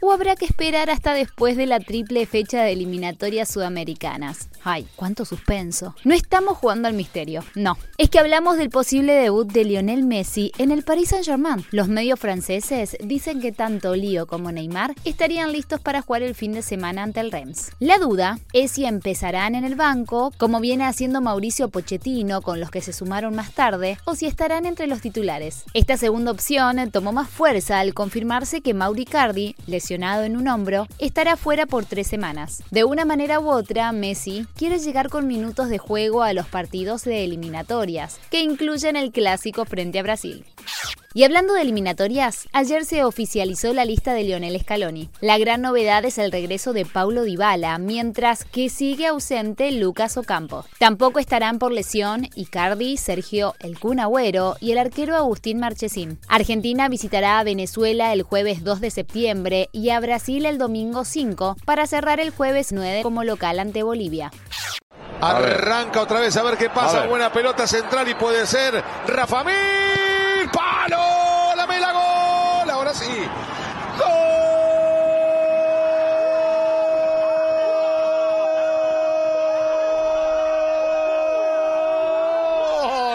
¿O habrá que esperar hasta después de la triple fecha de eliminatorias sudamericanas? Ay, cuánto suspenso. No estamos jugando al misterio, no. Es que hablamos del posible debut de Lionel Messi en el Paris Saint-Germain. Los medios franceses dicen que tanto Lío como Neymar estarían listos para jugar el fin de semana ante el Reims. La duda es si empezarán en el banco, como viene haciendo Mauricio Pochettino con los que se sumaron más tarde, o si estarán entre los titulares. Esta segunda opción tomó más fuerza al confirmarse que Mauri Cardi, en un hombro, estará fuera por tres semanas. De una manera u otra, Messi quiere llegar con minutos de juego a los partidos de eliminatorias, que incluyen el clásico frente a Brasil. Y hablando de eliminatorias, ayer se oficializó la lista de Lionel Scaloni. La gran novedad es el regreso de Paulo Dybala, mientras que sigue ausente Lucas Ocampo. Tampoco estarán por lesión Icardi, Sergio El Kun Agüero y el arquero Agustín Marchesín. Argentina visitará a Venezuela el jueves 2 de septiembre y a Brasil el domingo 5 para cerrar el jueves 9 como local ante Bolivia. Arranca otra vez a ver qué pasa. Buena pelota central y puede ser Rafa Mil. ¡Palo! ¡La mela gol! Ahora sí.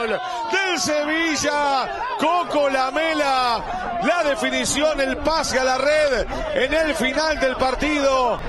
¡Gol! Del Sevilla. Coco Lamela. La definición, el pase a la red en el final del partido.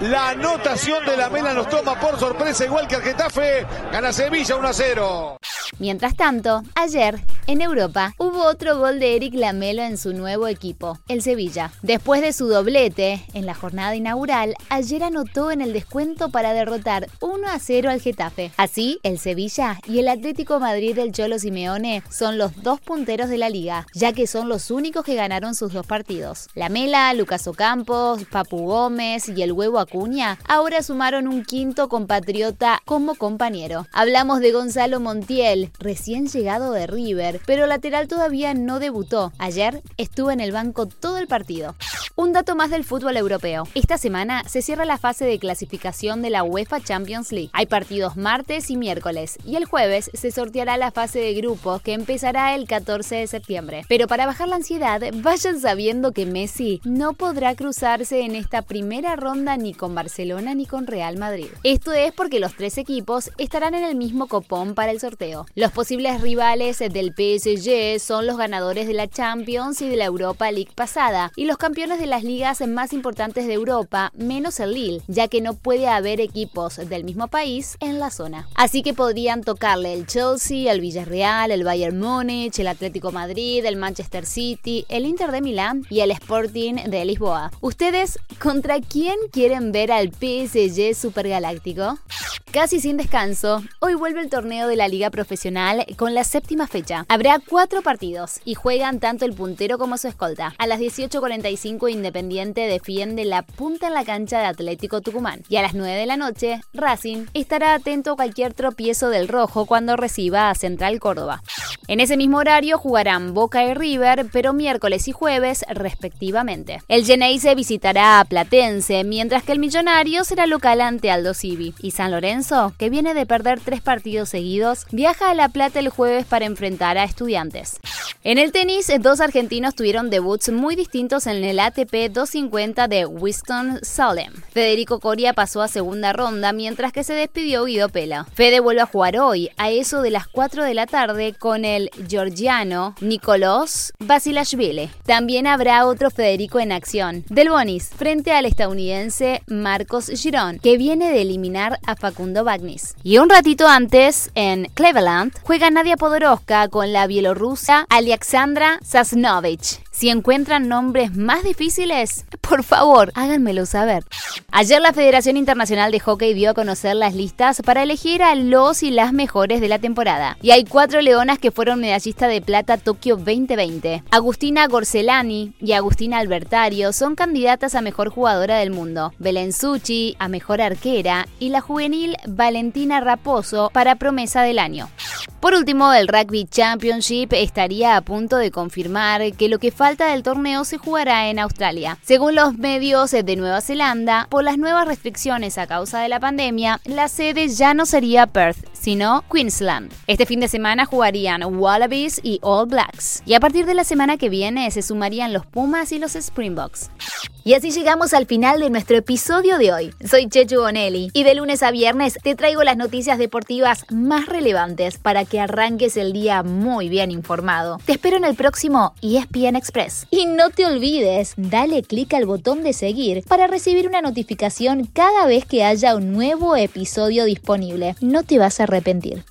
La anotación de la Mela nos toma por sorpresa, igual que Getafe. Gana Sevilla 1 a 0. Mientras tanto, ayer, en Europa, hubo otro gol de Eric Lamelo en su nuevo equipo, el Sevilla. Después de su doblete en la jornada inaugural, ayer anotó en el descuento para derrotar 1 a 0 al Getafe. Así, el Sevilla y el Atlético Madrid del Cholo Simeone son los dos punteros de la liga, ya que son los únicos que ganaron sus dos partidos. Lamela, Lucas Ocampos, Papu Gómez y el huevo Acuña ahora sumaron un quinto compatriota como compañero. Hablamos de Gonzalo Montiel, recién llegado de River, pero lateral todavía no debutó. Ayer estuvo en el banco todo el partido. Un dato más del fútbol europeo. Esta semana se cierra la fase de clasificación de la UEFA Champions League. Hay partidos martes y miércoles y el jueves se sorteará la fase de grupos que empezará el 14 de septiembre. Pero para bajar la ansiedad, vayan sabiendo que Messi no podrá cruzarse en esta primera ronda ni con Barcelona ni con Real Madrid. Esto es porque los tres equipos estarán en el mismo copón para el sorteo. Los posibles rivales del PSG son los ganadores de la Champions y de la Europa League pasada y los campeones de las ligas más importantes de Europa, menos el Lille, ya que no puede haber equipos del mismo país en la zona. Así que podrían tocarle el Chelsea, el Villarreal, el Bayern Múnich, el Atlético Madrid, el Manchester City, el Inter de Milán y el Sporting de Lisboa. ¿Ustedes contra quién quieren ver al PSG Supergaláctico? Casi sin descanso, hoy vuelve el torneo de la Liga Profesional con la séptima fecha. Habrá cuatro partidos y juegan tanto el puntero como su escolta. A las 18.45 Independiente defiende la punta en la cancha de Atlético Tucumán. Y a las 9 de la noche, Racing estará atento a cualquier tropiezo del rojo cuando reciba a Central Córdoba. En ese mismo horario jugarán Boca y River, pero miércoles y jueves respectivamente. El Geneise visitará a Platense, mientras que el Millonario será local ante Aldo Civi. Y San Lorenzo, que viene de perder tres partidos seguidos, viaja a La Plata el jueves para enfrentar a Estudiantes. En el tenis, dos argentinos tuvieron debuts muy distintos en el ATP 250 de Winston-Salem. Federico Coria pasó a segunda ronda, mientras que se despidió Guido Pela. Fede vuelve a jugar hoy, a eso de las 4 de la tarde, con el georgiano Nicolás Basilashvili. También habrá otro Federico en acción, del Bonis, frente al estadounidense Marcos Girón, que viene de eliminar a Facundo Y un ratito antes, en Cleveland, juega Nadia Podoroska con la bielorrusa Alexandra Sasnovich. Si encuentran nombres más difíciles, por favor, háganmelo saber. Ayer la Federación Internacional de Hockey dio a conocer las listas para elegir a los y las mejores de la temporada. Y hay cuatro leonas que fueron medallistas de plata Tokio 2020. Agustina Gorcelani y Agustina Albertario son candidatas a mejor jugadora del mundo. Belén Suchi a mejor arquera y la juvenil Valentina Raposo para promesa del año. Por último, el Rugby Championship estaría a punto de confirmar que lo que falta del torneo se jugará en Australia. Según los medios de Nueva Zelanda, por las nuevas restricciones a causa de la pandemia, la sede ya no sería Perth, sino Queensland. Este fin de semana jugarían Wallabies y All Blacks. Y a partir de la semana que viene se sumarían los Pumas y los Springboks. Y así llegamos al final de nuestro episodio de hoy. Soy Chechu Bonelli y de lunes a viernes te traigo las noticias deportivas más relevantes para que arranques el día muy bien informado. Te espero en el próximo ESPN Express. Y no te olvides, dale clic al botón de seguir para recibir una notificación cada vez que haya un nuevo episodio disponible. No te vas a arrepentir.